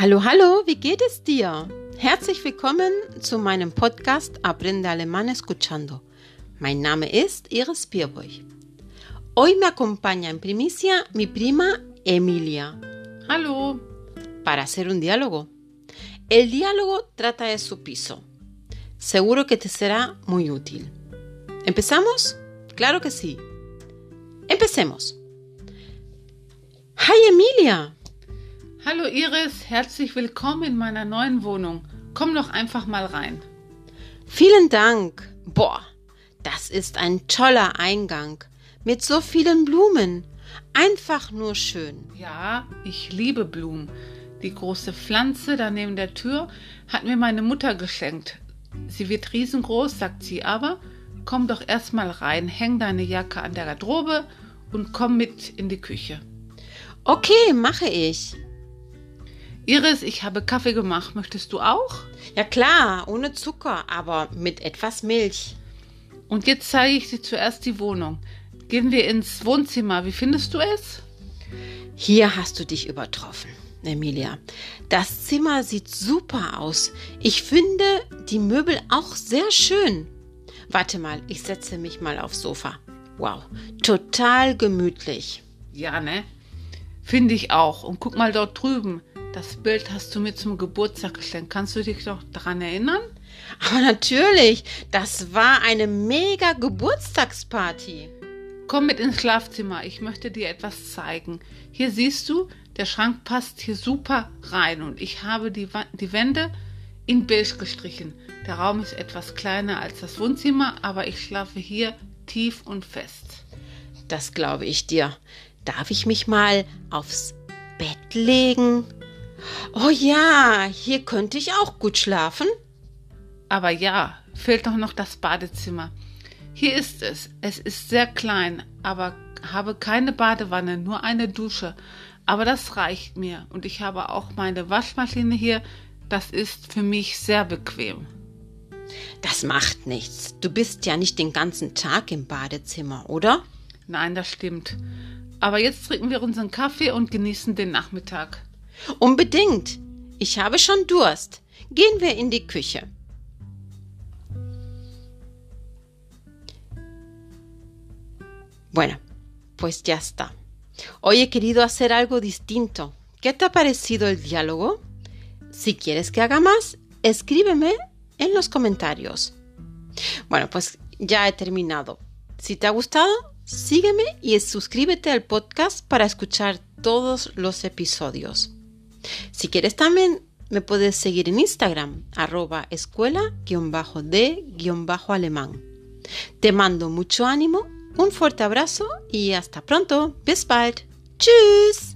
Hallo, hallo, wie geht es dir? Herzlich willkommen zu meinem Podcast Aprende Alemán Escuchando. Mein Name ist Iris Pierboy. Hoy me acompaña en primicia mi prima Emilia. Hallo. Para hacer un diálogo. El diálogo trata de su piso. Seguro que te será muy útil. ¿Empezamos? Claro que sí. Empecemos. Hi Emilia. Hallo Iris, herzlich willkommen in meiner neuen Wohnung. Komm doch einfach mal rein. Vielen Dank. Boah, das ist ein toller Eingang mit so vielen Blumen. Einfach nur schön. Ja, ich liebe Blumen. Die große Pflanze da neben der Tür hat mir meine Mutter geschenkt. Sie wird riesengroß, sagt sie, aber komm doch erst mal rein, häng deine Jacke an der Garderobe und komm mit in die Küche. Okay, mache ich. Iris, ich habe Kaffee gemacht. Möchtest du auch? Ja klar, ohne Zucker, aber mit etwas Milch. Und jetzt zeige ich dir zuerst die Wohnung. Gehen wir ins Wohnzimmer. Wie findest du es? Hier hast du dich übertroffen, Emilia. Das Zimmer sieht super aus. Ich finde die Möbel auch sehr schön. Warte mal, ich setze mich mal aufs Sofa. Wow, total gemütlich. Ja, ne? Finde ich auch. Und guck mal dort drüben. Das Bild hast du mir zum Geburtstag geschenkt. Kannst du dich doch daran erinnern? Aber natürlich, das war eine mega Geburtstagsparty. Komm mit ins Schlafzimmer. Ich möchte dir etwas zeigen. Hier siehst du, der Schrank passt hier super rein und ich habe die, die Wände in beige gestrichen. Der Raum ist etwas kleiner als das Wohnzimmer, aber ich schlafe hier tief und fest. Das glaube ich dir. Darf ich mich mal aufs Bett legen? Oh ja, hier könnte ich auch gut schlafen. Aber ja, fehlt doch noch das Badezimmer. Hier ist es. Es ist sehr klein, aber habe keine Badewanne, nur eine Dusche. Aber das reicht mir. Und ich habe auch meine Waschmaschine hier. Das ist für mich sehr bequem. Das macht nichts. Du bist ja nicht den ganzen Tag im Badezimmer, oder? Nein, das stimmt. Aber jetzt trinken wir unseren Kaffee und genießen den Nachmittag. Unbedingt. Ich habe schon Durst. Gehen wir in die Küche. Bueno, pues ya está. Hoy he querido hacer algo distinto. ¿Qué te ha parecido el diálogo? Si quieres que haga más, escríbeme en los comentarios. Bueno, pues ya he terminado. Si te ha gustado, sígueme y suscríbete al podcast para escuchar todos los episodios. Si quieres también me puedes seguir en Instagram, arroba escuela-de-alemán. Te mando mucho ánimo, un fuerte abrazo y hasta pronto. Bis bald. Tschüss.